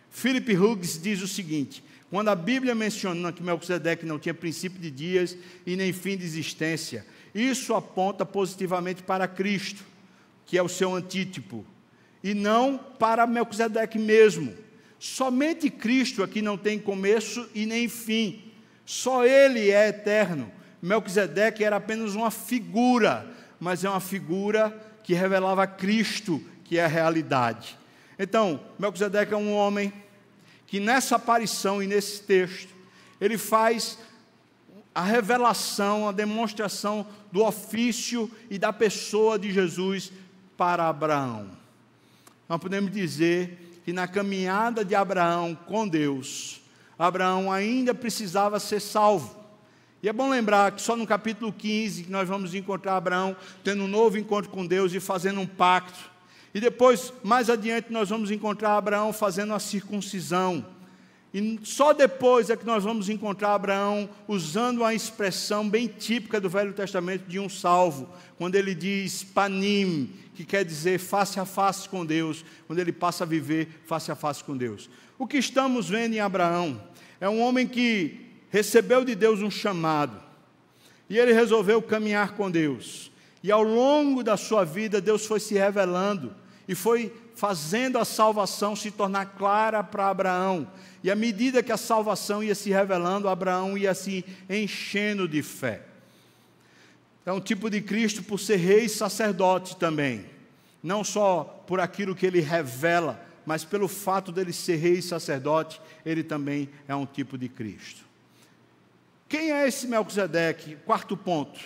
Philip Hughes diz o seguinte: quando a Bíblia menciona que Melquisedeque não tinha princípio de dias e nem fim de existência, isso aponta positivamente para Cristo, que é o seu antítipo, e não para Melquisedeque mesmo. Somente Cristo aqui não tem começo e nem fim. Só Ele é eterno. Melquisedeque era apenas uma figura, mas é uma figura que revelava Cristo, que é a realidade. Então, Melquisedeque é um homem que nessa aparição e nesse texto, ele faz a revelação, a demonstração do ofício e da pessoa de Jesus para Abraão. Nós podemos dizer que na caminhada de Abraão com Deus, Abraão ainda precisava ser salvo. E é bom lembrar que só no capítulo 15 que nós vamos encontrar Abraão tendo um novo encontro com Deus e fazendo um pacto. E depois, mais adiante, nós vamos encontrar Abraão fazendo a circuncisão. E só depois é que nós vamos encontrar Abraão usando uma expressão bem típica do Velho Testamento de um salvo, quando ele diz panim, que quer dizer face a face com Deus, quando ele passa a viver face a face com Deus. O que estamos vendo em Abraão É um homem que recebeu de Deus um chamado e ele resolveu caminhar com Deus. E ao longo da sua vida, Deus foi se revelando e foi fazendo a salvação se tornar clara para Abraão. E à medida que a salvação ia se revelando, Abraão ia se enchendo de fé. É um tipo de Cristo por ser rei e sacerdote também. Não só por aquilo que ele revela, mas pelo fato dele ser rei e sacerdote, ele também é um tipo de Cristo. Quem é esse Melquisedeque? Quarto ponto.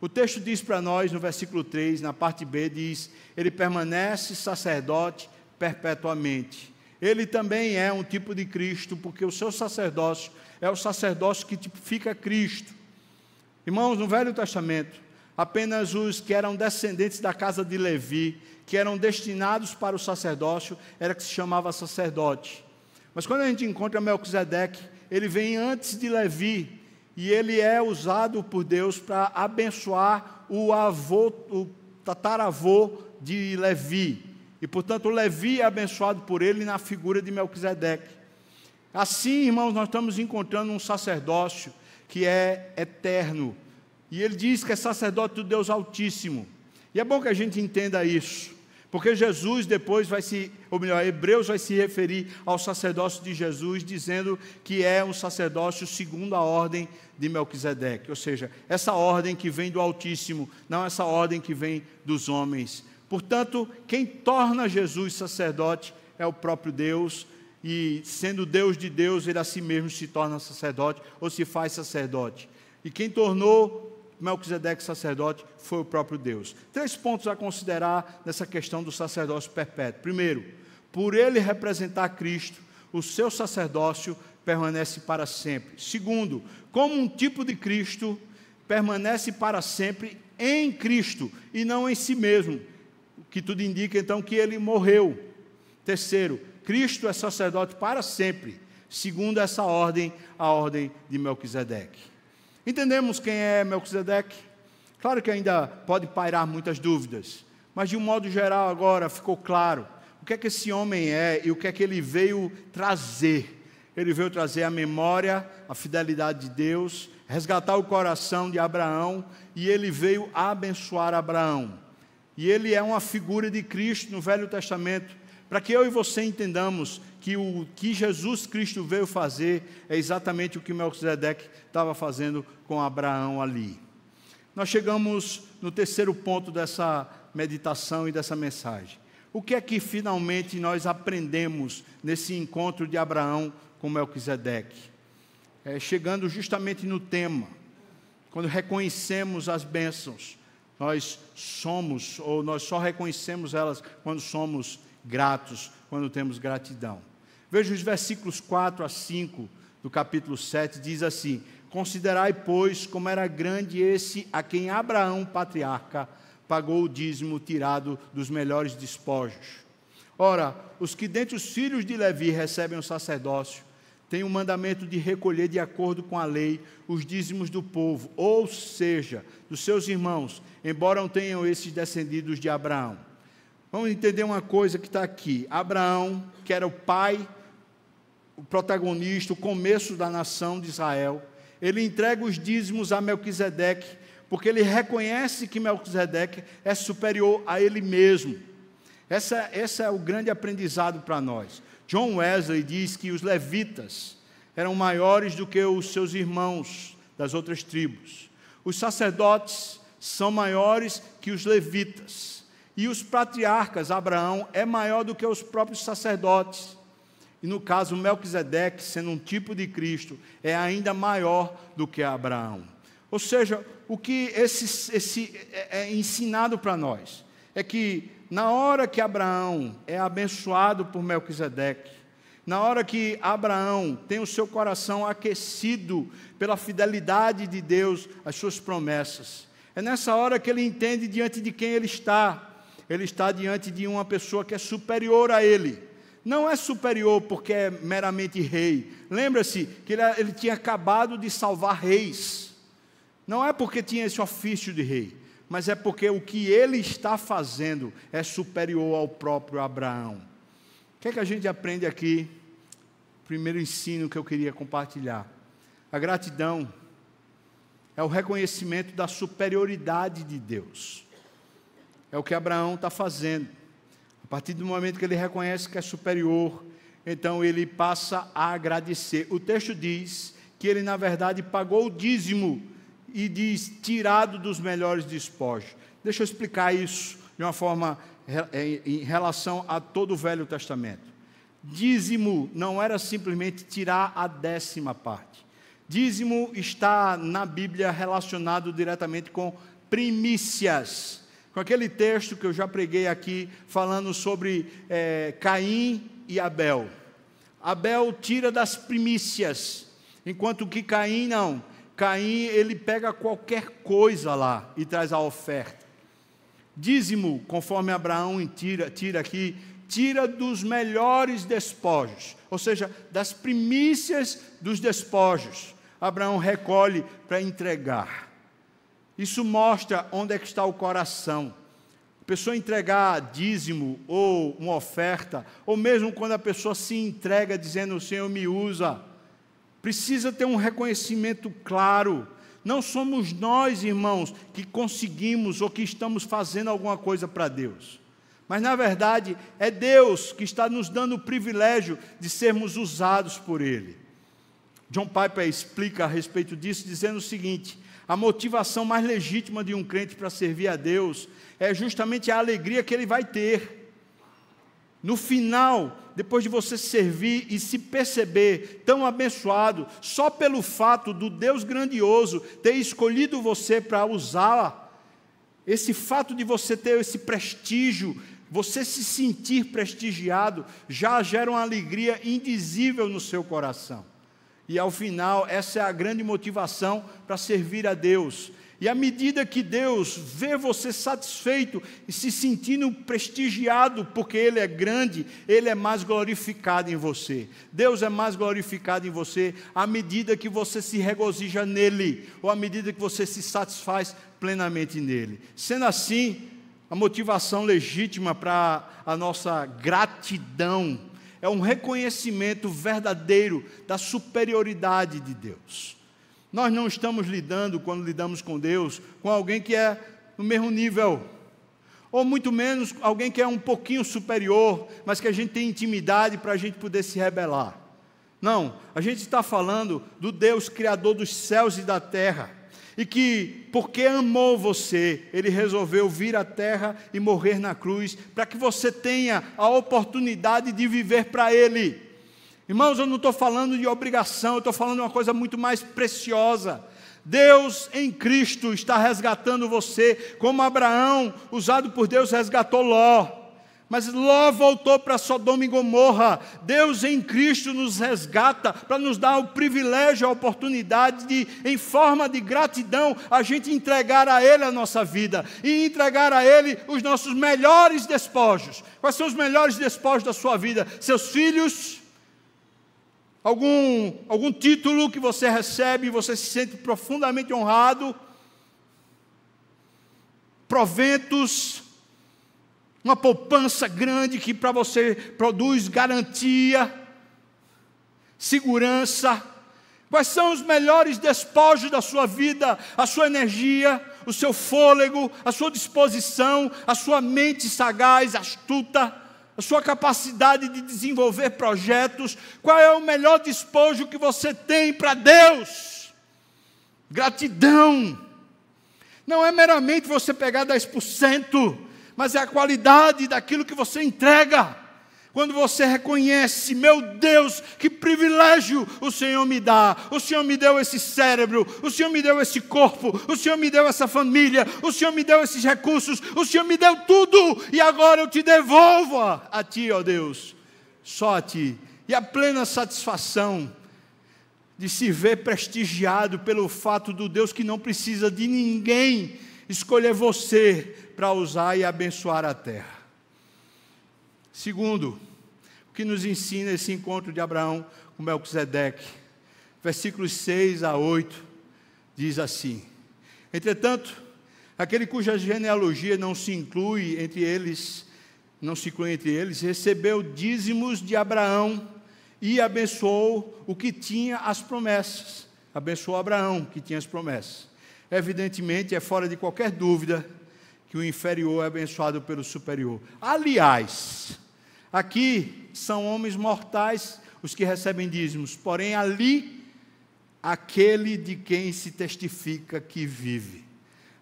O texto diz para nós, no versículo 3, na parte B, diz: Ele permanece sacerdote perpetuamente. Ele também é um tipo de Cristo, porque o seu sacerdócio é o sacerdócio que tipifica Cristo. Irmãos, no Velho Testamento, apenas os que eram descendentes da casa de Levi, que eram destinados para o sacerdócio, era que se chamava sacerdote. Mas quando a gente encontra Melquisedeque, ele vem antes de Levi, e ele é usado por Deus para abençoar o avô, o tataravô de Levi. E portanto, Levi é abençoado por ele na figura de Melquisedeque. Assim, irmãos, nós estamos encontrando um sacerdócio que é eterno. E ele diz que é sacerdote do Deus Altíssimo. E é bom que a gente entenda isso. Porque Jesus depois vai se, ou melhor, Hebreus vai se referir ao sacerdócio de Jesus, dizendo que é um sacerdócio segundo a ordem de Melquisedeque, ou seja, essa ordem que vem do Altíssimo, não essa ordem que vem dos homens. Portanto, quem torna Jesus sacerdote é o próprio Deus, e sendo Deus de Deus, ele a si mesmo se torna sacerdote ou se faz sacerdote. E quem tornou Melquisedeque sacerdote foi o próprio Deus. Três pontos a considerar nessa questão do sacerdócio perpétuo. Primeiro, por ele representar Cristo, o seu sacerdócio permanece para sempre. Segundo, como um tipo de Cristo, permanece para sempre em Cristo e não em si mesmo, o que tudo indica então que ele morreu. Terceiro, Cristo é sacerdote para sempre, segundo essa ordem, a ordem de Melquisedeque. Entendemos quem é Melquisedeque? Claro que ainda pode pairar muitas dúvidas, mas de um modo geral agora ficou claro o que é que esse homem é e o que é que ele veio trazer. Ele veio trazer a memória, a fidelidade de Deus, resgatar o coração de Abraão e ele veio abençoar Abraão. E ele é uma figura de Cristo no Velho Testamento, para que eu e você entendamos que o que Jesus Cristo veio fazer é exatamente o que Melquisedeque estava fazendo com Abraão ali. Nós chegamos no terceiro ponto dessa meditação e dessa mensagem. O que é que finalmente nós aprendemos nesse encontro de Abraão com Melquisedeque? É, chegando justamente no tema, quando reconhecemos as bênçãos, nós somos, ou nós só reconhecemos elas quando somos gratos, quando temos gratidão. Veja os versículos 4 a 5 do capítulo 7, diz assim: Considerai, pois, como era grande esse a quem Abraão, patriarca, pagou o dízimo tirado dos melhores despojos. Ora, os que dentre os filhos de Levi recebem o sacerdócio, têm o mandamento de recolher de acordo com a lei os dízimos do povo, ou seja, dos seus irmãos, embora não tenham esses descendidos de Abraão. Vamos entender uma coisa que está aqui. Abraão, que era o pai, o protagonista, o começo da nação de Israel, ele entrega os dízimos a Melquisedeque, porque ele reconhece que Melquisedeque é superior a ele mesmo. Essa, esse é o grande aprendizado para nós. John Wesley diz que os levitas eram maiores do que os seus irmãos das outras tribos. Os sacerdotes são maiores que os levitas. E os patriarcas, Abraão é maior do que os próprios sacerdotes. E no caso, Melquisedeque, sendo um tipo de Cristo, é ainda maior do que Abraão. Ou seja, o que esse, esse é, é ensinado para nós é que na hora que Abraão é abençoado por Melquisedeque, na hora que Abraão tem o seu coração aquecido pela fidelidade de Deus às suas promessas, é nessa hora que ele entende diante de quem ele está ele está diante de uma pessoa que é superior a ele. Não é superior porque é meramente rei. Lembra-se que ele, ele tinha acabado de salvar reis. Não é porque tinha esse ofício de rei, mas é porque o que ele está fazendo é superior ao próprio Abraão. O que é que a gente aprende aqui? primeiro ensino que eu queria compartilhar. A gratidão é o reconhecimento da superioridade de Deus. É o que Abraão está fazendo. A partir do momento que ele reconhece que é superior, então ele passa a agradecer. O texto diz que ele, na verdade, pagou o dízimo e diz tirado dos melhores despojos. Deixa eu explicar isso de uma forma em relação a todo o Velho Testamento. Dízimo não era simplesmente tirar a décima parte. Dízimo está na Bíblia relacionado diretamente com primícias. Com aquele texto que eu já preguei aqui, falando sobre é, Caim e Abel. Abel tira das primícias, enquanto que Caim não. Caim, ele pega qualquer coisa lá e traz a oferta. Dízimo, conforme Abraão tira, tira aqui, tira dos melhores despojos, ou seja, das primícias dos despojos. Abraão recolhe para entregar. Isso mostra onde é que está o coração. A pessoa entregar dízimo ou uma oferta, ou mesmo quando a pessoa se entrega dizendo: O Senhor me usa, precisa ter um reconhecimento claro. Não somos nós, irmãos, que conseguimos ou que estamos fazendo alguma coisa para Deus. Mas na verdade é Deus que está nos dando o privilégio de sermos usados por Ele. John Piper explica a respeito disso, dizendo o seguinte: a motivação mais legítima de um crente para servir a Deus é justamente a alegria que ele vai ter. No final, depois de você servir e se perceber tão abençoado, só pelo fato do Deus grandioso ter escolhido você para usá-la, esse fato de você ter esse prestígio, você se sentir prestigiado, já gera uma alegria indizível no seu coração. E ao final, essa é a grande motivação para servir a Deus. E à medida que Deus vê você satisfeito e se sentindo prestigiado, porque Ele é grande, Ele é mais glorificado em você. Deus é mais glorificado em você à medida que você se regozija nele, ou à medida que você se satisfaz plenamente nele. Sendo assim, a motivação legítima para a nossa gratidão é um reconhecimento verdadeiro da superioridade de Deus. Nós não estamos lidando, quando lidamos com Deus, com alguém que é no mesmo nível, ou muito menos alguém que é um pouquinho superior, mas que a gente tem intimidade para a gente poder se rebelar. Não, a gente está falando do Deus Criador dos céus e da terra, e que, porque amou você, ele resolveu vir à terra e morrer na cruz, para que você tenha a oportunidade de viver para Ele. Irmãos, eu não estou falando de obrigação, eu estou falando de uma coisa muito mais preciosa. Deus em Cristo está resgatando você, como Abraão, usado por Deus, resgatou Ló. Mas Ló voltou para Sodoma e Gomorra. Deus em Cristo nos resgata para nos dar o privilégio, a oportunidade de, em forma de gratidão, a gente entregar a Ele a nossa vida e entregar a Ele os nossos melhores despojos. Quais são os melhores despojos da sua vida? Seus filhos, algum, algum título que você recebe e você se sente profundamente honrado, proventos uma poupança grande que para você produz garantia, segurança. Quais são os melhores despojos da sua vida? A sua energia, o seu fôlego, a sua disposição, a sua mente sagaz, astuta, a sua capacidade de desenvolver projetos. Qual é o melhor despojo que você tem para Deus? Gratidão. Não é meramente você pegar 10%, mas é a qualidade daquilo que você entrega. Quando você reconhece, meu Deus, que privilégio o Senhor me dá. O Senhor me deu esse cérebro, o Senhor me deu esse corpo, o Senhor me deu essa família, o Senhor me deu esses recursos, o Senhor me deu tudo e agora eu te devolvo a ti, ó Deus, só a ti. E a plena satisfação de se ver prestigiado pelo fato do Deus que não precisa de ninguém escolher você para usar e abençoar a terra. Segundo, o que nos ensina esse encontro de Abraão com Melquisedeque, versículos 6 a 8, diz assim: Entretanto, aquele cuja genealogia não se inclui entre eles, não se inclui entre eles, recebeu dízimos de Abraão e abençoou o que tinha as promessas. Abençoou Abraão, que tinha as promessas. Evidentemente, é fora de qualquer dúvida que o inferior é abençoado pelo superior. Aliás, aqui são homens mortais os que recebem dízimos, porém ali aquele de quem se testifica que vive.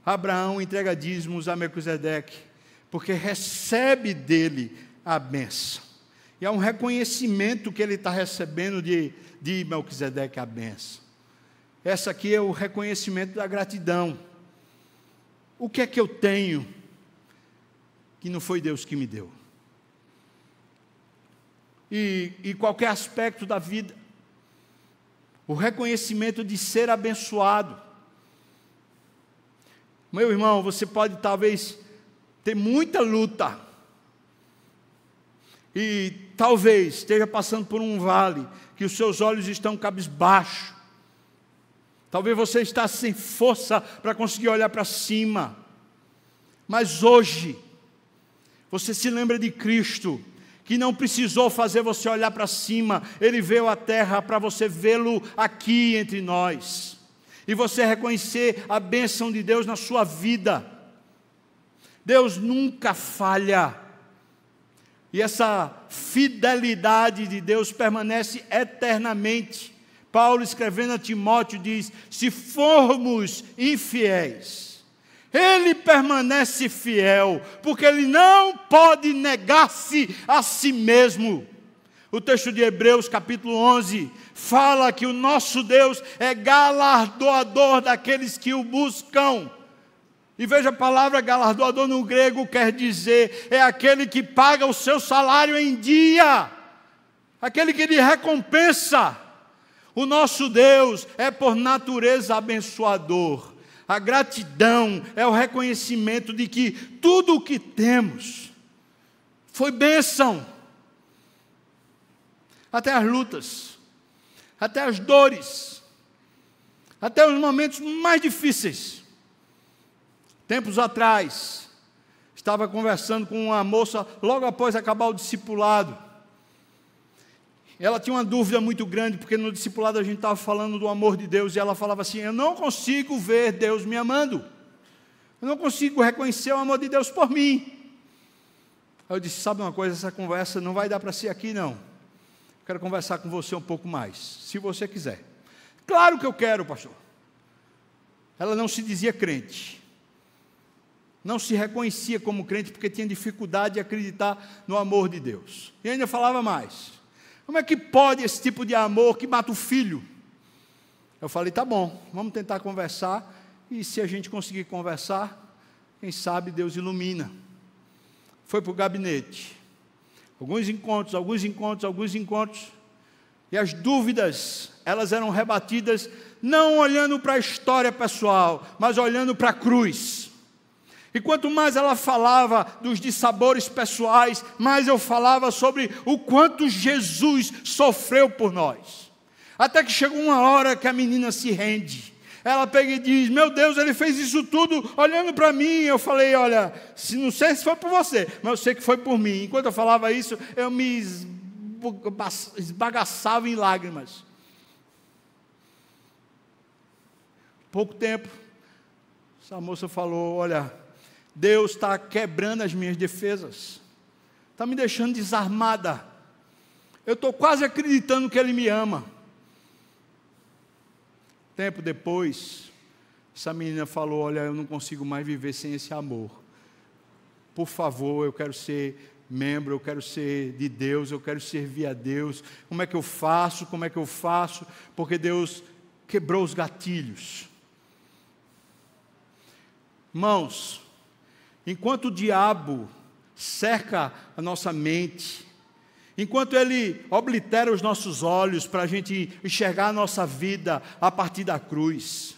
Abraão entrega dízimos a Melquisedeque, porque recebe dele a benção. E é um reconhecimento que ele está recebendo de, de Melquisedeque a benção. Essa aqui é o reconhecimento da gratidão. O que é que eu tenho que não foi Deus que me deu? E, e qualquer aspecto da vida, o reconhecimento de ser abençoado. Meu irmão, você pode talvez ter muita luta, e talvez esteja passando por um vale, que os seus olhos estão cabisbaixo, Talvez você está sem força para conseguir olhar para cima. Mas hoje, você se lembra de Cristo, que não precisou fazer você olhar para cima, Ele veio à terra para você vê-lo aqui entre nós, e você reconhecer a bênção de Deus na sua vida. Deus nunca falha, e essa fidelidade de Deus permanece eternamente. Paulo, escrevendo a Timóteo, diz: se formos infiéis, ele permanece fiel, porque ele não pode negar-se a si mesmo. O texto de Hebreus, capítulo 11, fala que o nosso Deus é galardoador daqueles que o buscam. E veja a palavra galardoador no grego quer dizer é aquele que paga o seu salário em dia, aquele que lhe recompensa. O nosso Deus é por natureza abençoador. A gratidão é o reconhecimento de que tudo o que temos foi bênção. Até as lutas, até as dores, até os momentos mais difíceis. Tempos atrás, estava conversando com uma moça logo após acabar o discipulado ela tinha uma dúvida muito grande, porque no discipulado a gente estava falando do amor de Deus, e ela falava assim: Eu não consigo ver Deus me amando, eu não consigo reconhecer o amor de Deus por mim. Aí eu disse: Sabe uma coisa, essa conversa não vai dar para ser aqui, não. Quero conversar com você um pouco mais, se você quiser. Claro que eu quero, pastor. Ela não se dizia crente, não se reconhecia como crente porque tinha dificuldade de acreditar no amor de Deus. E ainda falava mais. Como é que pode esse tipo de amor que mata o filho? Eu falei, tá bom, vamos tentar conversar, e se a gente conseguir conversar, quem sabe Deus ilumina. Foi para o gabinete. Alguns encontros, alguns encontros, alguns encontros. E as dúvidas, elas eram rebatidas não olhando para a história pessoal, mas olhando para a cruz. E quanto mais ela falava dos dissabores pessoais, mais eu falava sobre o quanto Jesus sofreu por nós. Até que chegou uma hora que a menina se rende. Ela pega e diz: Meu Deus, ele fez isso tudo olhando para mim. Eu falei: Olha, se não sei se foi por você, mas eu sei que foi por mim. Enquanto eu falava isso, eu me esbagaçava em lágrimas. Pouco tempo, essa moça falou: Olha, Deus está quebrando as minhas defesas, está me deixando desarmada. Eu estou quase acreditando que Ele me ama. Tempo depois, essa menina falou: Olha, eu não consigo mais viver sem esse amor. Por favor, eu quero ser membro, eu quero ser de Deus, eu quero servir a Deus. Como é que eu faço? Como é que eu faço? Porque Deus quebrou os gatilhos. Irmãos, enquanto o diabo cerca a nossa mente, enquanto ele oblitera os nossos olhos para a gente enxergar a nossa vida a partir da cruz,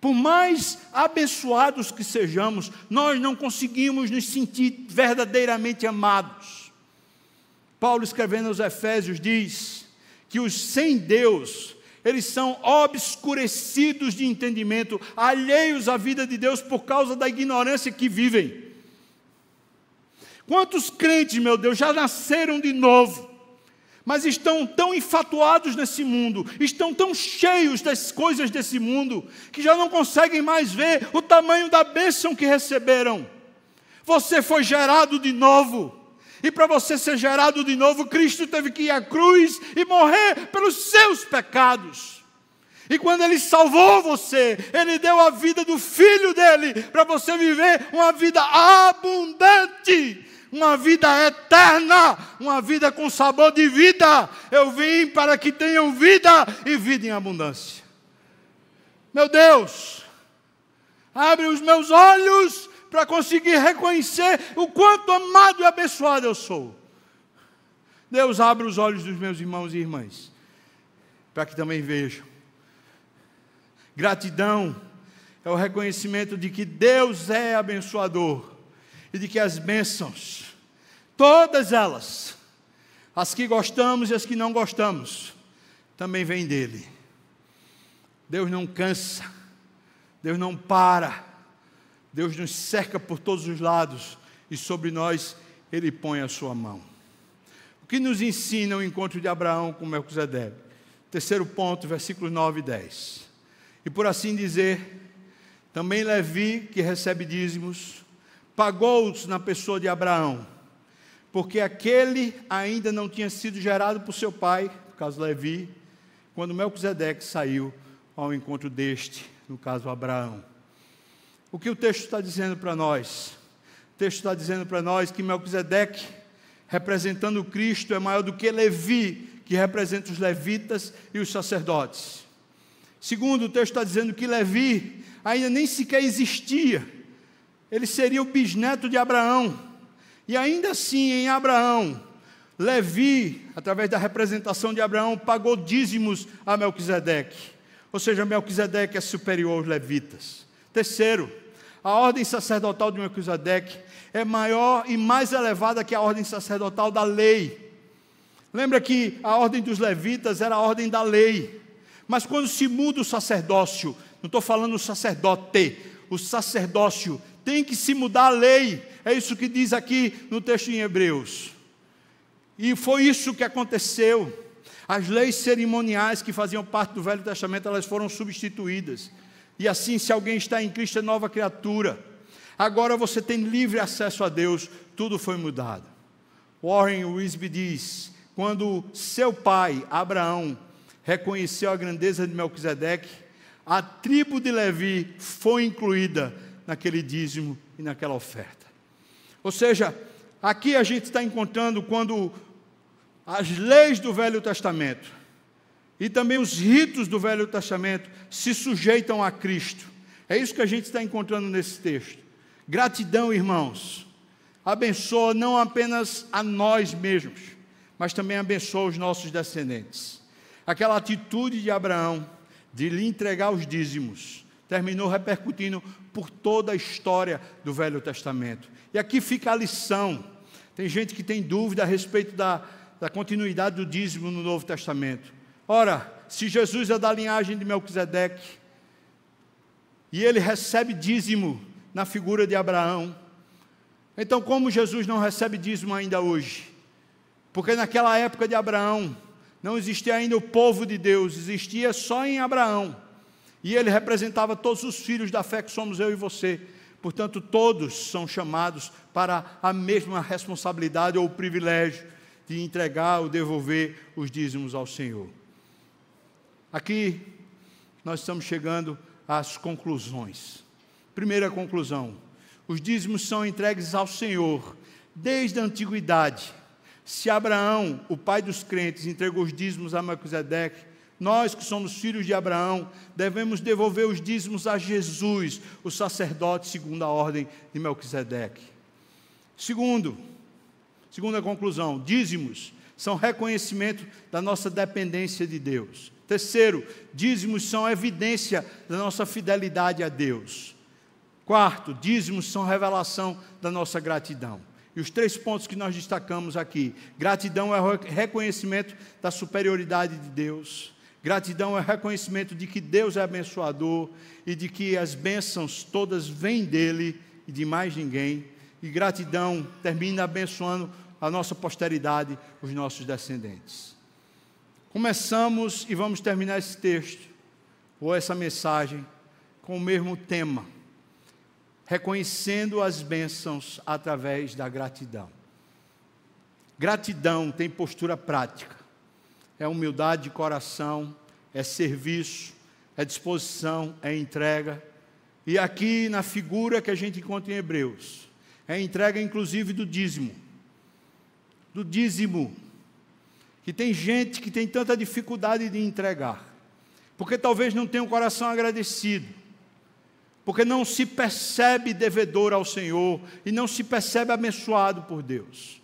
por mais abençoados que sejamos, nós não conseguimos nos sentir verdadeiramente amados. Paulo, escrevendo aos Efésios, diz que os sem Deus eles são obscurecidos de entendimento, alheios à vida de Deus por causa da ignorância que vivem. Quantos crentes, meu Deus, já nasceram de novo, mas estão tão infatuados nesse mundo, estão tão cheios das coisas desse mundo, que já não conseguem mais ver o tamanho da bênção que receberam. Você foi gerado de novo. E para você ser gerado de novo, Cristo teve que ir à cruz e morrer pelos seus pecados. E quando Ele salvou você, Ele deu a vida do Filho dele para você viver uma vida abundante uma vida eterna, uma vida com sabor de vida. Eu vim para que tenham vida e vida em abundância. Meu Deus, abre os meus olhos para conseguir reconhecer o quanto amado e abençoado eu sou. Deus abre os olhos dos meus irmãos e irmãs, para que também vejam. Gratidão é o reconhecimento de que Deus é abençoador e de que as bênçãos, todas elas, as que gostamos e as que não gostamos, também vêm dele. Deus não cansa, Deus não para, Deus nos cerca por todos os lados e sobre nós ele põe a sua mão. O que nos ensina o encontro de Abraão com Melquisedeque? Terceiro ponto, versículos 9 e 10. E por assim dizer, também Levi, que recebe dízimos, pagou-os na pessoa de Abraão, porque aquele ainda não tinha sido gerado por seu pai, no caso Levi, quando Melquisedeque saiu ao encontro deste, no caso Abraão. O que o texto está dizendo para nós? O texto está dizendo para nós que Melquisedeque, representando Cristo, é maior do que Levi, que representa os levitas e os sacerdotes. Segundo, o texto está dizendo que Levi ainda nem sequer existia ele seria o bisneto de Abraão. E ainda assim, em Abraão, Levi, através da representação de Abraão, pagou dízimos a Melquisedeque. Ou seja, Melquisedeque é superior aos levitas. Terceiro, a ordem sacerdotal de Melquisedeque é maior e mais elevada que a ordem sacerdotal da lei. Lembra que a ordem dos levitas era a ordem da lei. Mas quando se muda o sacerdócio, não estou falando o sacerdote, o sacerdócio tem que se mudar a lei. É isso que diz aqui no texto em Hebreus. E foi isso que aconteceu. As leis cerimoniais que faziam parte do Velho Testamento, elas foram substituídas. E assim, se alguém está em Cristo, é nova criatura. Agora você tem livre acesso a Deus, tudo foi mudado. Warren Wisby diz: quando seu pai, Abraão, reconheceu a grandeza de Melquisedeque, a tribo de Levi foi incluída naquele dízimo e naquela oferta. Ou seja, aqui a gente está encontrando quando as leis do Velho Testamento e também os ritos do Velho Testamento se sujeitam a Cristo. É isso que a gente está encontrando nesse texto. Gratidão, irmãos, abençoa não apenas a nós mesmos, mas também abençoa os nossos descendentes. Aquela atitude de Abraão de lhe entregar os dízimos terminou repercutindo por toda a história do Velho Testamento. E aqui fica a lição. Tem gente que tem dúvida a respeito da, da continuidade do dízimo no Novo Testamento. Ora, se Jesus é da linhagem de Melquisedeque, e ele recebe dízimo na figura de Abraão, então como Jesus não recebe dízimo ainda hoje? Porque naquela época de Abraão, não existia ainda o povo de Deus, existia só em Abraão. E ele representava todos os filhos da fé que somos eu e você. Portanto, todos são chamados para a mesma responsabilidade ou privilégio de entregar ou devolver os dízimos ao Senhor. Aqui nós estamos chegando às conclusões. Primeira conclusão: os dízimos são entregues ao Senhor desde a antiguidade. Se Abraão, o pai dos crentes, entregou os dízimos a Melquisedeque, nós que somos filhos de Abraão, devemos devolver os dízimos a Jesus, o sacerdote segundo a ordem de Melquisedeque. Segundo, segunda conclusão, dízimos são reconhecimento da nossa dependência de Deus. Terceiro, dízimos são evidência da nossa fidelidade a Deus. Quarto, dízimos são revelação da nossa gratidão. E os três pontos que nós destacamos aqui: gratidão é o reconhecimento da superioridade de Deus. Gratidão é reconhecimento de que Deus é abençoador e de que as bênçãos todas vêm dele e de mais ninguém. E gratidão termina abençoando a nossa posteridade, os nossos descendentes. Começamos e vamos terminar esse texto, ou essa mensagem, com o mesmo tema: reconhecendo as bênçãos através da gratidão. Gratidão tem postura prática, é humildade de coração, é serviço, é disposição, é entrega. E aqui na figura que a gente encontra em Hebreus, é entrega inclusive do dízimo. Do dízimo. Que tem gente que tem tanta dificuldade de entregar, porque talvez não tenha um coração agradecido, porque não se percebe devedor ao Senhor e não se percebe abençoado por Deus.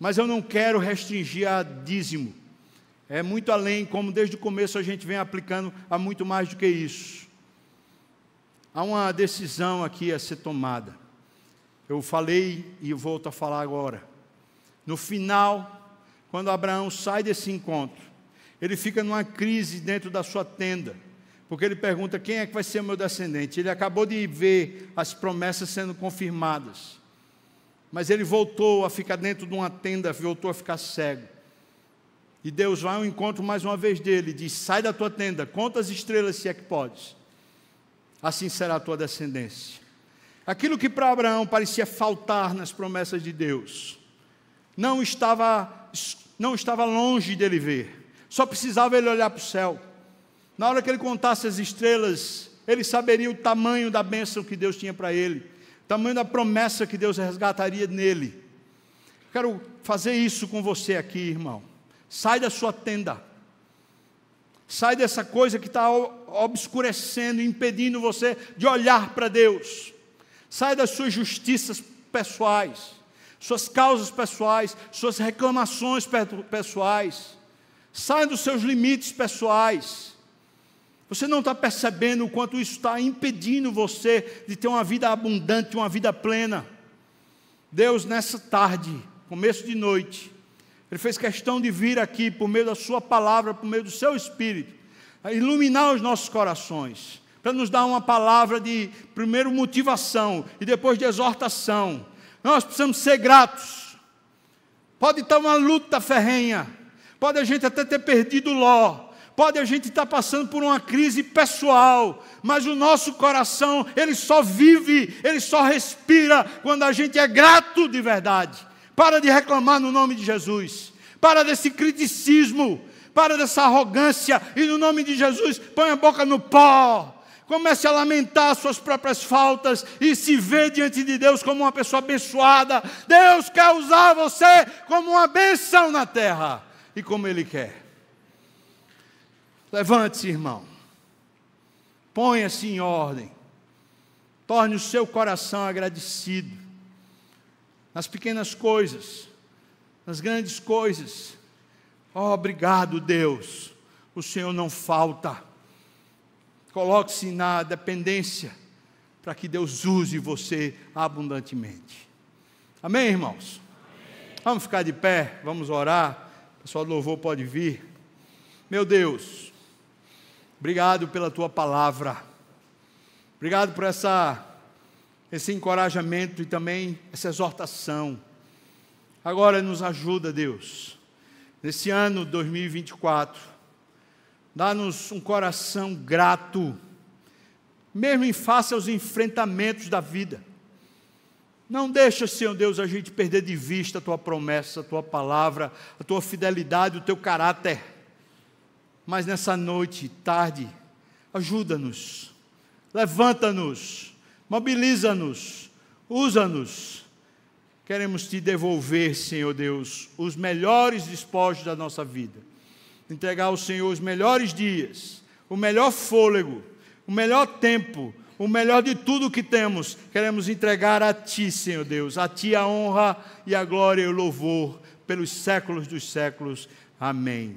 Mas eu não quero restringir a dízimo. É muito além, como desde o começo a gente vem aplicando a muito mais do que isso. Há uma decisão aqui a ser tomada. Eu falei e volto a falar agora. No final, quando Abraão sai desse encontro, ele fica numa crise dentro da sua tenda, porque ele pergunta: quem é que vai ser meu descendente? Ele acabou de ver as promessas sendo confirmadas. Mas ele voltou a ficar dentro de uma tenda, voltou a ficar cego. E Deus vai ao encontro mais uma vez dele, diz: Sai da tua tenda, conta as estrelas se é que podes. Assim será a tua descendência. Aquilo que para Abraão parecia faltar nas promessas de Deus, não estava, não estava longe dele ver, só precisava ele olhar para o céu. Na hora que ele contasse as estrelas, ele saberia o tamanho da bênção que Deus tinha para ele tamanho da promessa que Deus resgataria nele. Quero fazer isso com você aqui, irmão. Sai da sua tenda. Sai dessa coisa que está obscurecendo, impedindo você de olhar para Deus. Sai das suas justiças pessoais, suas causas pessoais, suas reclamações pessoais. Sai dos seus limites pessoais. Você não está percebendo o quanto isso está impedindo você de ter uma vida abundante, uma vida plena. Deus, nessa tarde, começo de noite, Ele fez questão de vir aqui por meio da Sua palavra, por meio do Seu Espírito, iluminar os nossos corações, para nos dar uma palavra de, primeiro, motivação e depois de exortação. Nós precisamos ser gratos. Pode estar uma luta ferrenha, pode a gente até ter perdido Ló, Pode a gente estar passando por uma crise pessoal, mas o nosso coração, ele só vive, ele só respira quando a gente é grato de verdade. Para de reclamar no nome de Jesus. Para desse criticismo, para dessa arrogância e no nome de Jesus, põe a boca no pó. Comece a lamentar suas próprias faltas e se vê diante de Deus como uma pessoa abençoada. Deus quer usar você como uma benção na terra e como Ele quer. Levante-se, irmão. Ponha-se em ordem. Torne o seu coração agradecido. Nas pequenas coisas, nas grandes coisas. Oh, obrigado, Deus. O Senhor não falta. Coloque-se na dependência para que Deus use você abundantemente. Amém, irmãos? Amém. Vamos ficar de pé, vamos orar. O pessoal do louvor pode vir. Meu Deus, Obrigado pela tua palavra. Obrigado por essa, esse encorajamento e também essa exortação. Agora nos ajuda, Deus, nesse ano 2024, dá-nos um coração grato, mesmo em face aos enfrentamentos da vida. Não deixa, Senhor Deus, a gente perder de vista a tua promessa, a tua palavra, a tua fidelidade, o teu caráter mas nessa noite, tarde, ajuda-nos, levanta-nos, mobiliza-nos, usa-nos. Queremos te devolver, Senhor Deus, os melhores despojos da nossa vida. Entregar ao Senhor os melhores dias, o melhor fôlego, o melhor tempo, o melhor de tudo que temos. Queremos entregar a Ti, Senhor Deus, a Ti a honra e a glória e o louvor pelos séculos dos séculos. Amém.